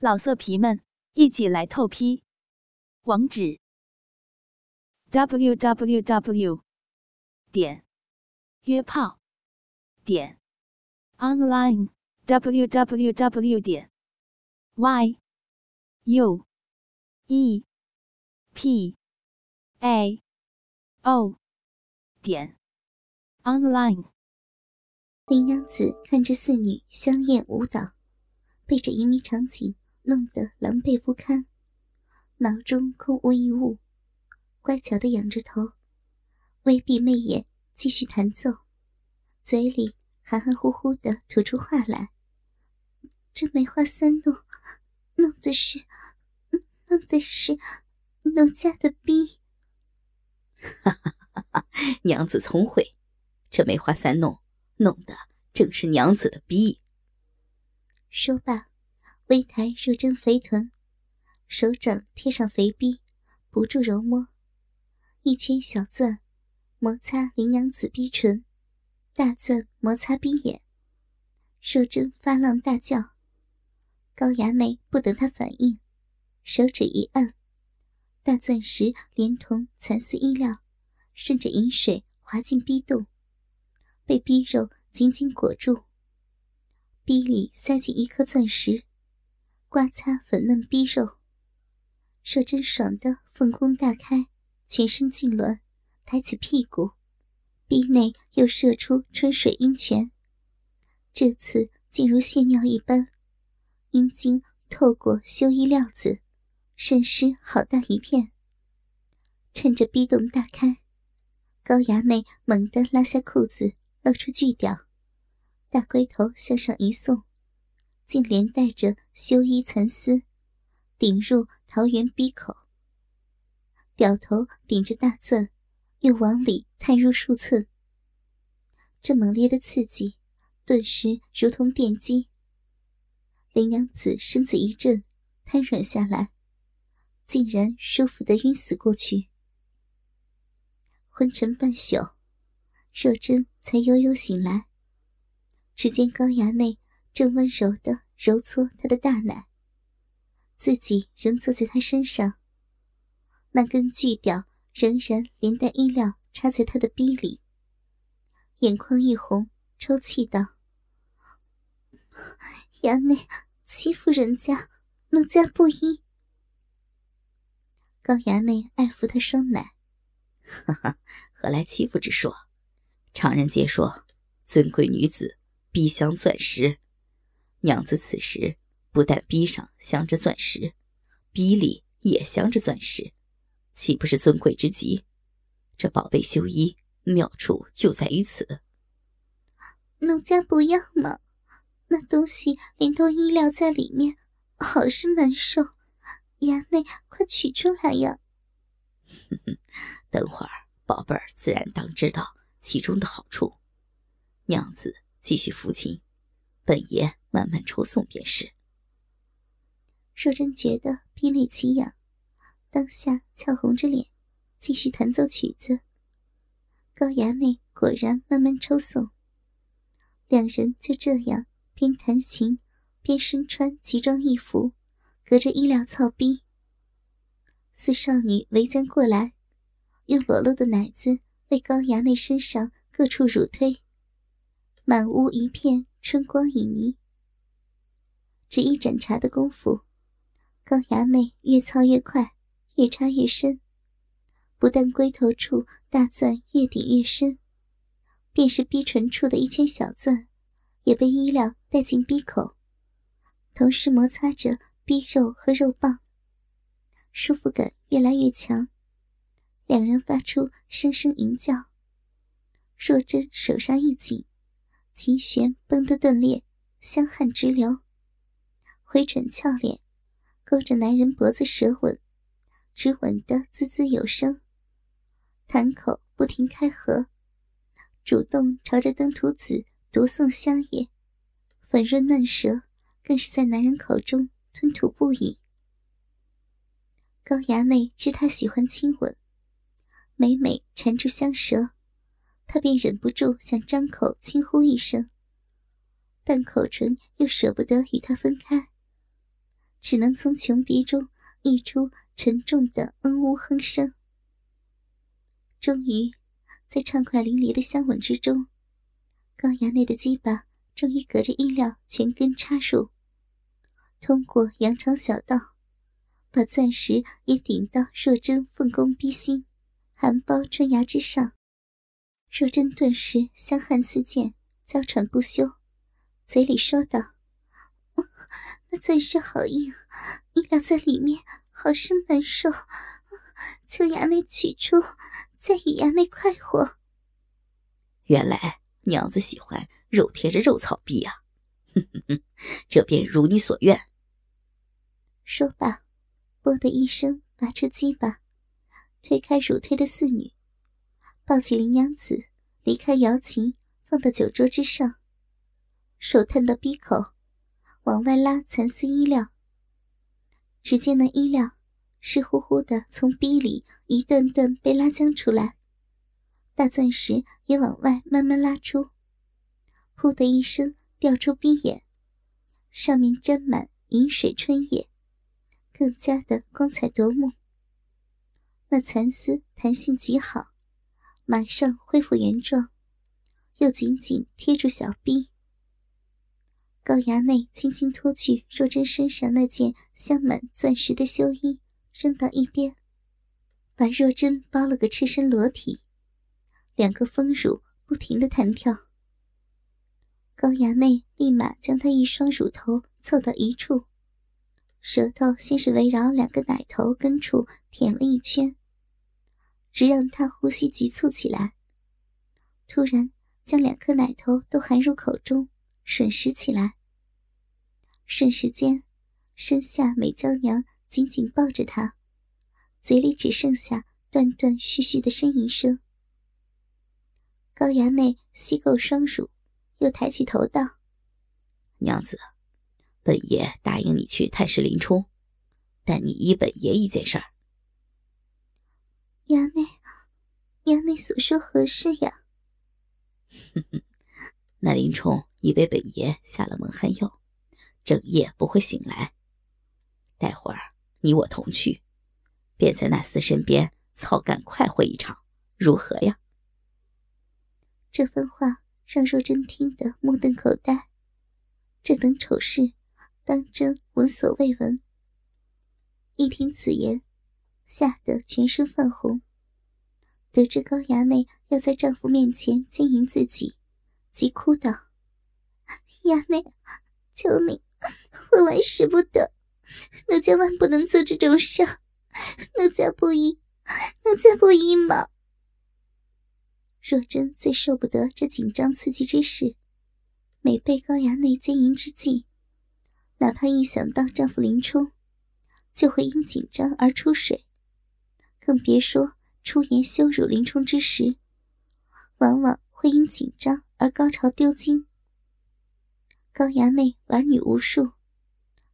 老色皮们，一起来透批！网址：w w w 点约炮点 online w w w 点 y u e p a o 点 online。林娘子看着四女香艳舞蹈，被这淫靡场景。弄得狼狈不堪，脑中空无一物，乖巧的仰着头，微闭媚眼，继续弹奏，嘴里含含糊糊的吐出话来。这梅花三弄，弄的是，弄的是奴家的逼。哈哈哈哈！娘子聪慧，这梅花三弄，弄的正是娘子的逼。说罢。微抬若真肥臀，手掌贴上肥逼，不住揉摸，一圈小钻摩擦林娘子逼唇，大钻摩擦逼眼。若真发浪大叫，高衙内不等他反应，手指一按，大钻石连同蚕丝衣料，顺着饮水滑进逼洞，被逼肉紧紧裹住，逼里塞进一颗钻石。刮擦粉嫩逼肉，射真爽的凤宫大开，全身痉挛，抬起屁股，逼内又射出春水阴泉。这次竟如泄尿一般，阴茎透过修衣料子，渗湿好大一片。趁着逼洞大开，高衙内猛地拉下裤子，露出巨屌，大龟头向上一送。竟连带着修衣蚕丝，顶入桃园鼻口。表头顶着大钻，又往里探入数寸。这猛烈的刺激，顿时如同电击。林娘子身子一震，瘫软下来，竟然舒服的晕死过去。昏沉半宿，若真才悠悠醒来，只见高衙内。正温柔的揉搓他的大奶，自己仍坐在他身上，那根巨屌仍然连带衣料插在他的逼里，眼眶一红，抽泣道：“衙内欺负人家，奴家不依。”高衙内爱抚他双奶：“哈哈，何来欺负之说？常人皆说，尊贵女子必镶钻石。”娘子此时不但逼上镶着钻石，逼里也镶着钻石，岂不是尊贵之极？这宝贝绣衣妙处就在于此。奴家不要嘛，那东西连同衣料在里面，好是难受。衙内，快取出来呀！哼哼，等会儿宝贝儿自然当知道其中的好处。娘子继续抚琴。本爷慢慢抽送便是。若真觉得鼻内奇痒，当下俏红着脸，继续弹奏曲子。高衙内果然慢慢抽送，两人就这样边弹琴边身穿奇装异服，隔着衣料操逼。四少女围将过来，用裸露的奶子为高衙内身上各处乳推，满屋一片。春光旖旎，只一盏茶的功夫，高衙内越操越快，越插越深。不但龟头处大钻越顶越深，便是逼唇处的一圈小钻，也被衣料带进逼口，同时摩擦着逼肉和肉棒，舒服感越来越强。两人发出声声吟叫。若真手上一紧。琴弦绷得断裂，香汗直流。回转俏脸，勾着男人脖子舌吻，只吻得滋滋有声。潭口不停开合，主动朝着登徒子夺送香液，粉润嫩舌更是在男人口中吞吐不已。高衙内知他喜欢亲吻，每每缠住香舌。他便忍不住想张口轻呼一声，但口唇又舍不得与他分开，只能从穷鼻中溢出沉重的嗯呜哼声。终于，在畅快淋漓的香吻之中，高衙内的鸡巴终于隔着衣料全根插入，通过羊肠小道，把钻石也顶到若真凤宫逼心、含苞春芽之上。若真顿时香汗四溅，娇喘不休，嘴里说道：“那钻石好硬，你俩在里面，好生难受，求衙内取出。”再与衙内快活。原来娘子喜欢肉贴着肉草壁啊！这便如你所愿。说罢，啵的一声拔出鸡巴，推开乳推的四女，抱起林娘子，离开瑶琴，放到酒桌之上，手探到逼口，往外拉蚕丝衣料。只见那衣料。湿乎乎的，从逼里一段段被拉将出来，大钻石也往外慢慢拉出，噗的一声掉出逼眼，上面沾满银水春叶，更加的光彩夺目。那蚕丝弹性极好，马上恢复原状，又紧紧贴住小臂。高衙内轻轻脱去若真身上那件镶满钻石的绣衣。扔到一边，把若真包了个赤身裸体，两个丰乳不停的弹跳。高衙内立马将她一双乳头凑到一处，舌头先是围绕两个奶头根处舔了一圈，直让他呼吸急促起来。突然将两颗奶头都含入口中，吮食起来。瞬时间，身下美娇娘。紧紧抱着他，嘴里只剩下断断续续的呻吟声。高衙内吸够双乳，又抬起头道：“娘子，本爷答应你去探视林冲，但你依本爷一件事儿。”衙内，衙内所说何事呀？哼哼，那林冲以为本爷下了蒙汗药，整夜不会醒来。待会儿。你我同去，便在那厮身边操干快活一场，如何呀？这番话让若真听得目瞪口呆，这等丑事当真闻所未闻。一听此言，吓得全身泛红。得知高衙内要在丈夫面前奸淫自己，急哭道：“衙内，求你，万万使不得！”奴家万不能做这种事，奴家不依，奴家不依嘛。若真最受不得这紧张刺激之事，每被高衙内奸淫之际，哪怕一想到丈夫林冲，就会因紧张而出水，更别说出言羞辱林冲之时，往往会因紧张而高潮丢精。高衙内玩女无数。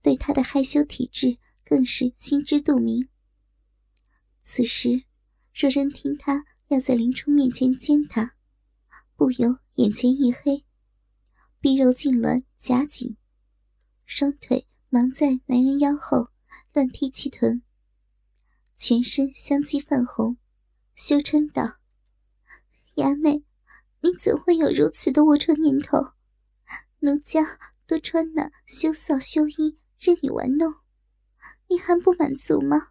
对他的害羞体质更是心知肚明。此时，若真听他要在林冲面前奸他，不由眼前一黑，臂肉痉挛夹紧，双腿忙在男人腰后乱踢气臀，全身香肌泛红，羞嗔道：“衙内，你怎会有如此的龌龊念头？奴家都穿那羞臊羞衣。”任你玩弄，你还不满足吗？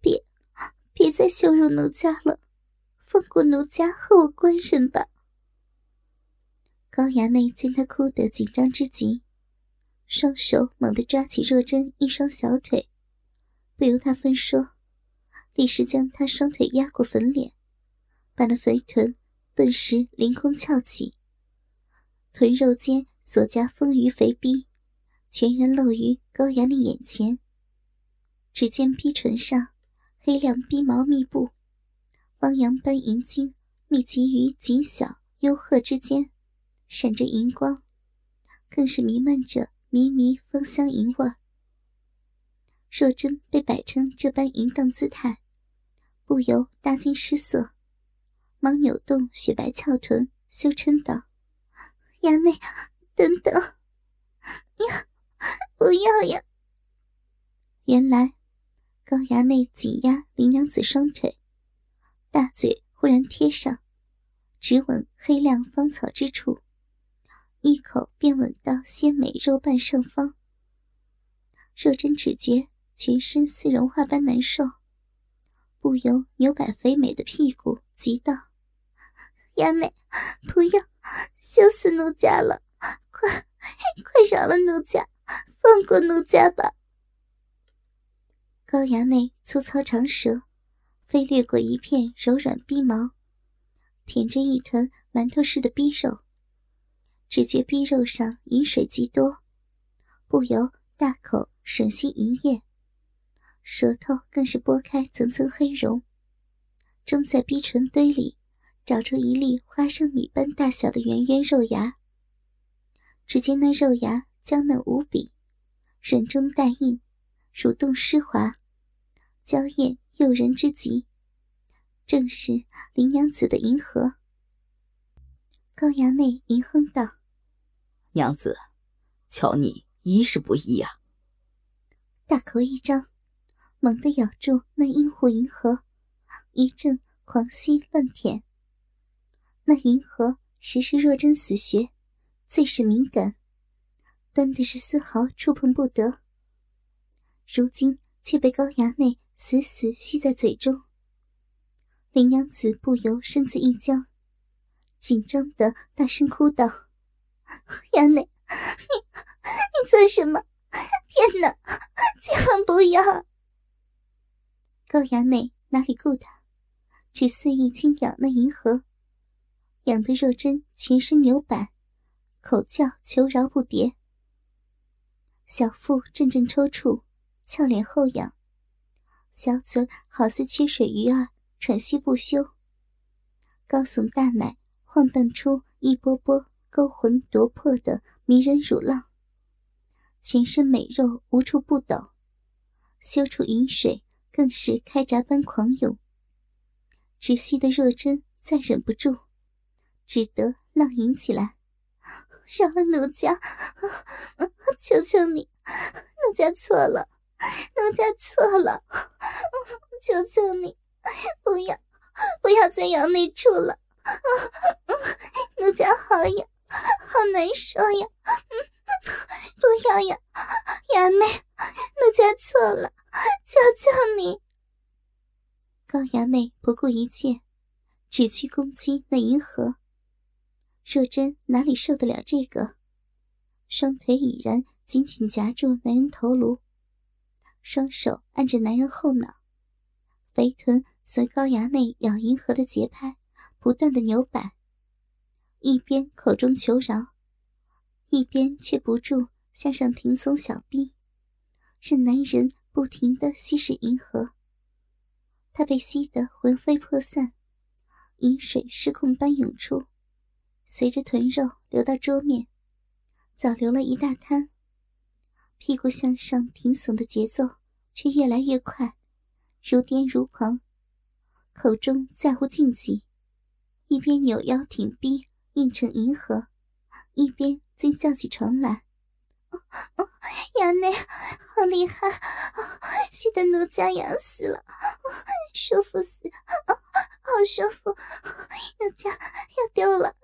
别，别再羞辱奴家了，放过奴家和我官人吧。高衙内见他哭得紧张之极，双手猛地抓起若真一双小腿，不由他分说，立时将他双腿压过粉脸，把那肥臀顿时凌空翘起，臀肉间所夹丰腴肥逼。全然露于高阳的眼前。只见逼唇上黑亮逼毛密布，汪洋般银晶密集于紧小幽壑之间，闪着银光，更是弥漫着迷迷芳香银味。若真被摆成这般淫荡姿态，不由大惊失色，忙扭动雪白翘臀，羞嗔道：“衙内，等等，呀！”不要呀！原来高衙内紧压林娘子双腿，大嘴忽然贴上，直吻黑亮芳草之处，一口便吻到鲜美肉瓣上方。若真只觉全身似融化般难受，不由扭摆肥美的屁股，急道：“衙内，不要，羞死奴家了！快，快饶了奴家，放过奴家吧！”高衙内粗糙长舌飞掠过一片柔软逼毛，舔着一团馒头似的逼肉，只觉逼肉上饮水极多，不由大口吮吸银液，舌头更是拨开层层黑绒，终在逼唇堆里找出一粒花生米般大小的圆圆肉芽。只见那肉芽娇嫩无比，软中带硬，蠕动湿滑。娇艳诱人之极，正是林娘子的银河。高衙内吟哼道：“娘子，瞧你衣是不衣呀？”大口一张，猛地咬住那阴户银河，一阵狂吸乱舔。那银河实是若真死穴，最是敏感，端的是丝毫触碰不得。如今却被高衙内。死死吸在嘴中，林娘子不由身子一僵，紧张的大声哭道：“衙内，你你做什么？天哪，千万不要！”高衙内哪里顾他，只肆意轻咬那银河，痒得若真全身扭摆，口叫求饶不迭，小腹阵阵抽搐，俏脸后仰。小嘴好似缺水鱼儿，喘息不休。高耸大奶晃荡出一波波勾魂夺魄的迷人乳浪，全身美肉无处不抖，修处饮水更是开闸般狂涌。窒息的若真再忍不住，只得浪吟起来：“饶了奴家，求求你，奴家错了。”奴家错了，求求你，不要，不要再咬那处了。奴家好痒，好难受呀！不要呀，衙内，奴家错了，求求你。高衙内不顾一切，只去攻击那银河。若真哪里受得了这个，双腿已然紧紧夹住男人头颅。双手按着男人后脑，肥臀随高衙内咬银河的节拍不断的扭摆，一边口中求饶，一边却不住向上挺耸小臂，任男人不停的吸食银河。他被吸得魂飞魄散，饮水失控般涌出，随着臀肉流到桌面，早流了一大滩。屁股向上挺耸的节奏却越来越快，如癫如狂，口中在乎禁忌，一边扭腰挺臂硬成银河，一边竟叫起床来：“衙内，好厉害，气得奴家痒死了，舒服死，好舒服，奴家要丢了，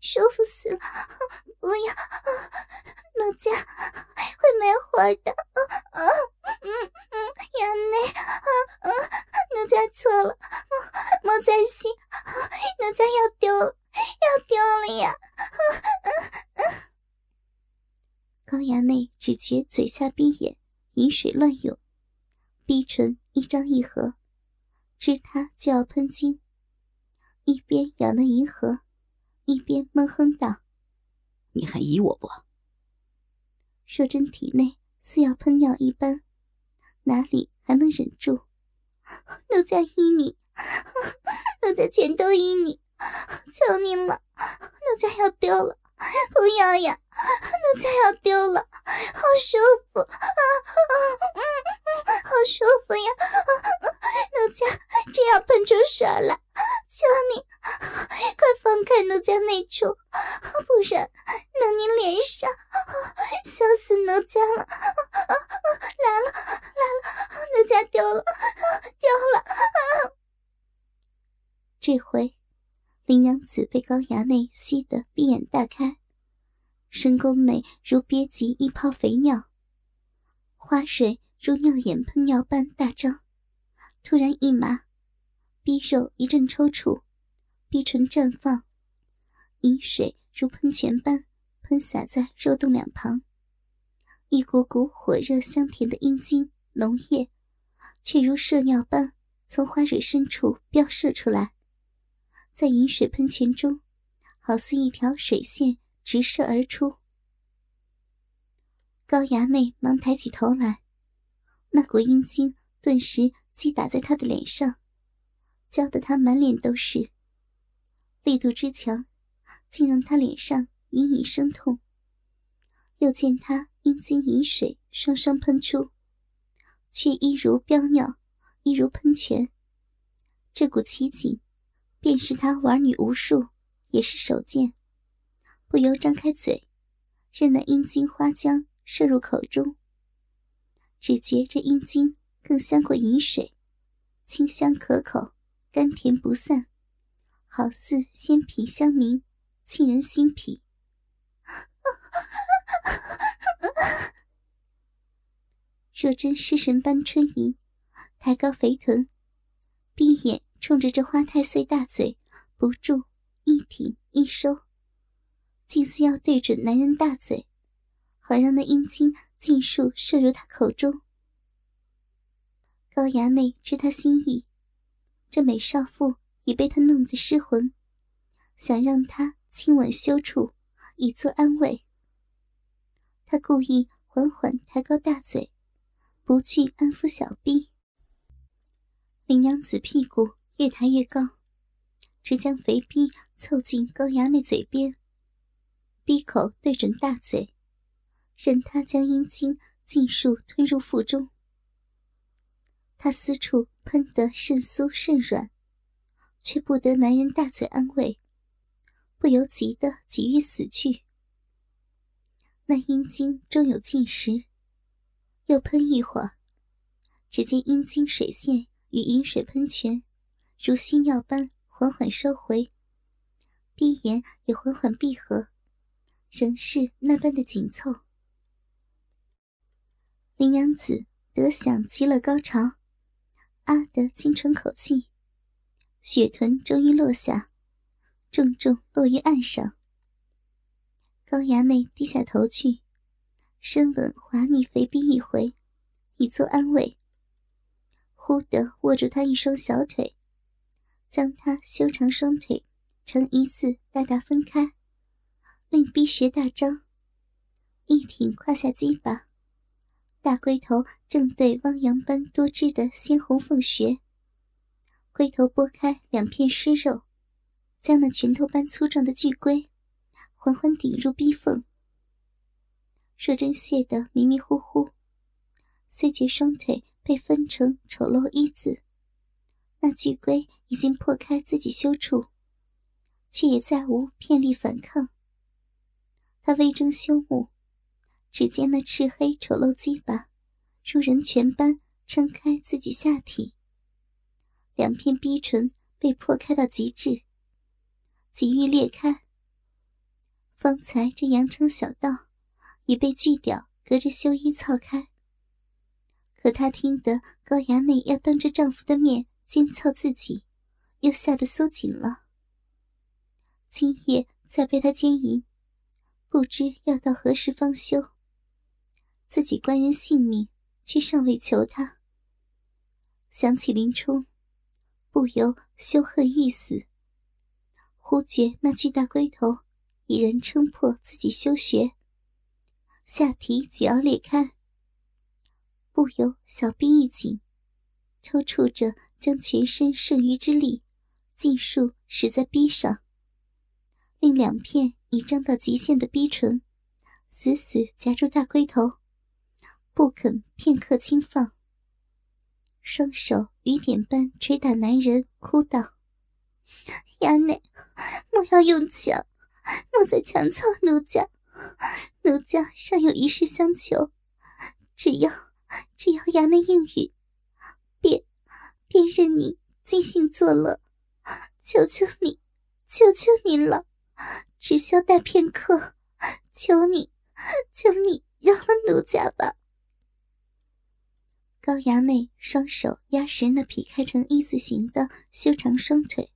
舒服死了，不要。”奴家会没活的，啊嗯嗯，衙内，奴家错了，莫再吸，奴家要丢了，要丢了呀！高衙内只觉嘴下闭眼，饮水乱涌，逼唇一张一合，知他就要喷精，一边咬那银河，一边闷哼道：“你还依我不？”若真体内似要喷尿一般，哪里还能忍住？奴家依你，奴家全都依你，求你了，奴家要丢了，不要呀，奴家要丢了，好舒服啊,啊、嗯，好舒服呀，奴、啊、家真要喷出水来。求你，快放开奴家那处，不然弄你脸上，笑死奴家了！来了来了，奴家丢了丢了！这回林娘子被高衙内吸得闭眼大开，深宫内如憋急一泡肥尿，花水如尿眼喷尿般大张，突然一麻，逼肉一阵抽搐，逼唇绽放，饮水如喷泉般喷洒在肉洞两旁，一股股火热香甜的阴茎浓液，却如射尿般从花蕊深处飙射出来。在饮水喷泉中，好似一条水线直射而出。高衙内忙抬起头来，那股阴茎顿时击打在他的脸上，浇得他满脸都是。力度之强，竟让他脸上隐隐生痛。又见他阴茎饮水双双喷出，却一如飙尿，一如喷泉。这股奇景。便是他玩女无数，也是手贱，不由张开嘴，任那阴茎花浆射入口中。只觉这阴茎更香过饮水，清香可口，甘甜不散，好似仙品香茗，沁人心脾。若真失神般春吟，抬高肥臀，闭眼。冲着这花太岁大嘴，不住一挺一收，竟似要对准男人大嘴，好让那阴茎尽数射入他口中。高衙内知他心意，这美少妇已被他弄得失魂，想让他亲吻羞处，以作安慰。他故意缓缓抬高大嘴，不去安抚小臂。林娘子屁股。越抬越高，只将肥逼凑近高衙内嘴边，逼口对准大嘴，任他将阴茎尽数吞入腹中。他私处喷得甚酥甚软，却不得男人大嘴安慰，不由急得急欲死去。那阴茎终有尽时，又喷一会儿，只见阴茎水线与饮水喷泉。如吸尿般缓缓收回，闭眼也缓缓闭合，仍是那般的紧凑。林娘子得享极乐高潮，啊的轻喘口气，雪臀终于落下，重重落于岸上。高衙内低下头去，深吻滑腻肥逼一回，以作安慰。忽地握住他一双小腿。将他修长双腿呈一字大大分开，令逼穴大张，一挺胯下鸡巴，大龟头正对汪洋般多汁的鲜红凤穴。龟头拨开两片湿肉，将那拳头般粗壮的巨龟缓缓顶入逼缝。若真泄得迷迷糊糊，虽觉双腿被分成丑陋一字。那巨龟已经破开自己修处，却也再无片力反抗。他微睁羞目，只见那赤黑丑陋鸡巴，如人拳般撑开自己下体，两片逼唇被破开到极致，极欲裂开。方才这羊肠小道已被锯掉，隔着修衣操开。可他听得高衙内要当着丈夫的面。奸操自己，又吓得缩紧了。今夜再被他奸淫，不知要到何时方休。自己官人性命却尚未求他。想起林冲，不由羞恨欲死。忽觉那巨大龟头已然撑破自己羞穴，下体即要裂开，不由小臂一紧。抽搐着，将全身剩余之力尽数使在逼上，令两片已张到极限的逼唇死死夹住大龟头，不肯片刻轻放。双手雨点般捶打男人，哭道：“衙内，莫要用强，莫再强操奴家，奴家尚有一事相求，只要只要衙内应允。”便任你尽兴作乐，求求你，求求你了，只消待片刻，求你，求你饶了奴家吧。高衙内双手压实那劈开成一字形的修长双腿，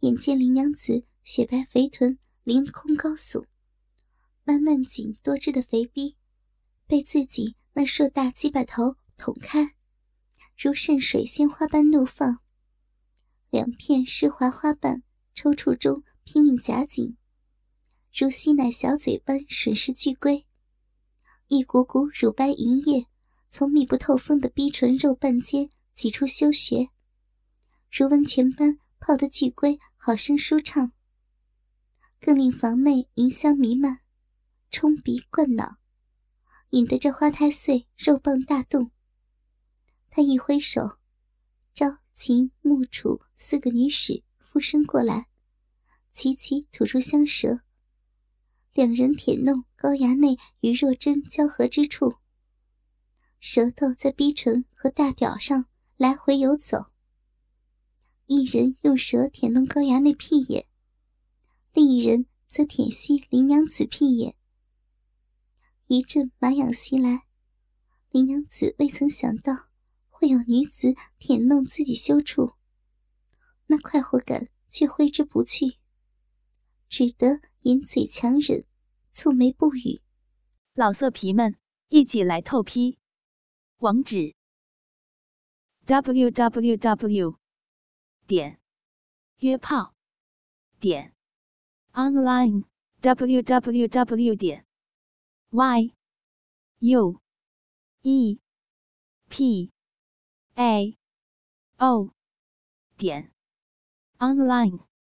眼见林娘子雪白肥臀凌空高耸，那嫩紧多汁的肥逼被自己那硕大鸡巴头捅开，如渗水鲜花般怒放，两片湿滑花瓣抽搐中拼命夹紧，如吸奶小嘴般吮食巨龟，一股股乳白银液。从密不透风的逼唇肉瓣间挤出修穴，如温泉般泡得巨龟好生舒畅，更令房内银香弥漫，冲鼻灌脑，引得这花太岁肉棒大动。他一挥手，朝秦、木、楚四个女使附身过来，齐齐吐出香舌，两人舔弄高衙内与若真交合之处。舌头在逼唇和大屌上来回游走，一人用舌舔弄高衙内屁眼，另一人则舔吸林娘子屁眼。一阵麻痒袭来，林娘子未曾想到会有女子舔弄自己羞处，那快活感却挥之不去，只得掩嘴强忍，蹙眉不语。老色皮们，一起来透批！网址：w w w 点约炮点 online w w w 点 y u e p a. O. 点。Online。